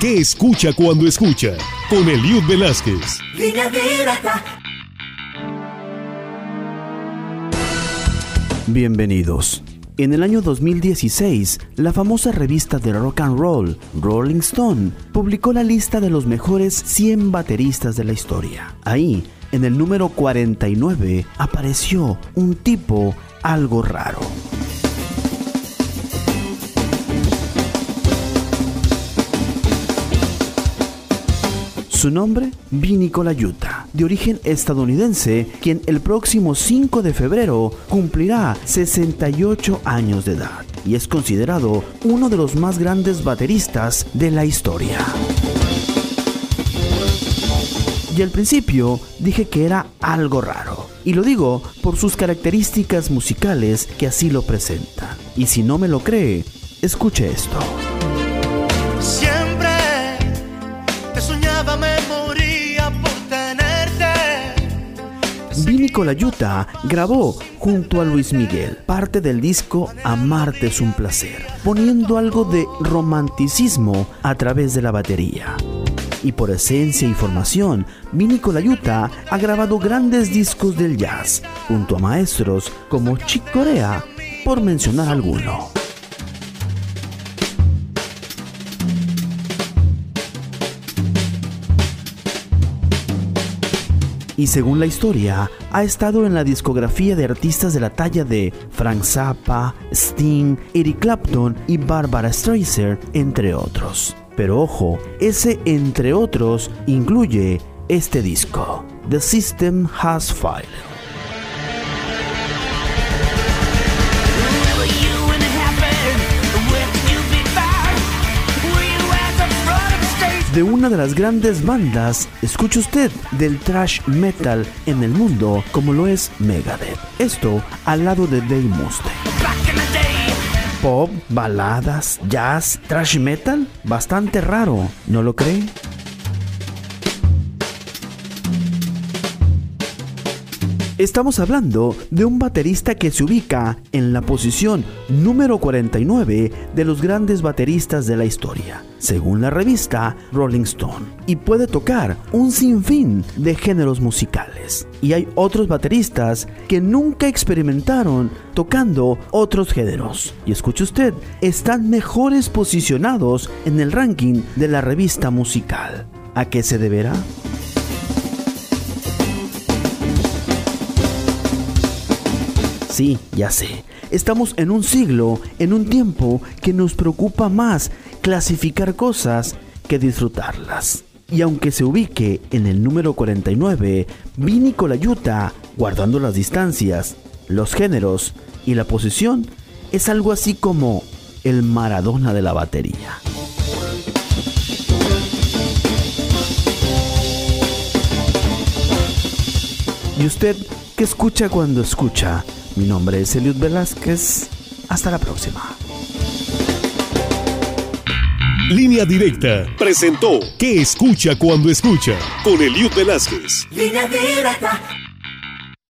¿Qué escucha cuando escucha? Con Eliud Velázquez. Bienvenidos. En el año 2016, la famosa revista de rock and roll, Rolling Stone, publicó la lista de los mejores 100 bateristas de la historia. Ahí, en el número 49, apareció un tipo algo raro. Su nombre, Vinny Colaiuta, de origen estadounidense, quien el próximo 5 de febrero cumplirá 68 años de edad y es considerado uno de los más grandes bateristas de la historia. Y al principio dije que era algo raro, y lo digo por sus características musicales que así lo presentan. Y si no me lo cree, escuche esto. Vini Colaiuta grabó junto a Luis Miguel parte del disco Amarte es un placer, poniendo algo de romanticismo a través de la batería. Y por esencia y formación, Vini Colaiuta ha grabado grandes discos del jazz, junto a maestros como Chick Corea, por mencionar alguno. Y según la historia, ha estado en la discografía de artistas de la talla de Frank Zappa, Sting, Eric Clapton y Barbara Streisand, entre otros. Pero ojo, ese entre otros incluye este disco, The System Has Failed. De una de las grandes bandas, escuche usted, del thrash metal en el mundo, como lo es Megadeth. Esto al lado de Dave Mustaine. Pop, baladas, jazz, thrash metal, bastante raro, ¿no lo cree? Estamos hablando de un baterista que se ubica en la posición número 49 de los grandes bateristas de la historia, según la revista Rolling Stone, y puede tocar un sinfín de géneros musicales. Y hay otros bateristas que nunca experimentaron tocando otros géneros. Y escuche usted, están mejores posicionados en el ranking de la revista musical. ¿A qué se deberá? Sí, ya sé. Estamos en un siglo, en un tiempo que nos preocupa más clasificar cosas que disfrutarlas. Y aunque se ubique en el número 49, Vini Colaiuta, guardando las distancias, los géneros y la posición, es algo así como el Maradona de la batería. ¿Y usted qué escucha cuando escucha? Mi nombre es Eliud Velázquez. Hasta la próxima. Línea Directa presentó ¿Qué escucha cuando escucha? Con Eliud Velázquez. Línea directa.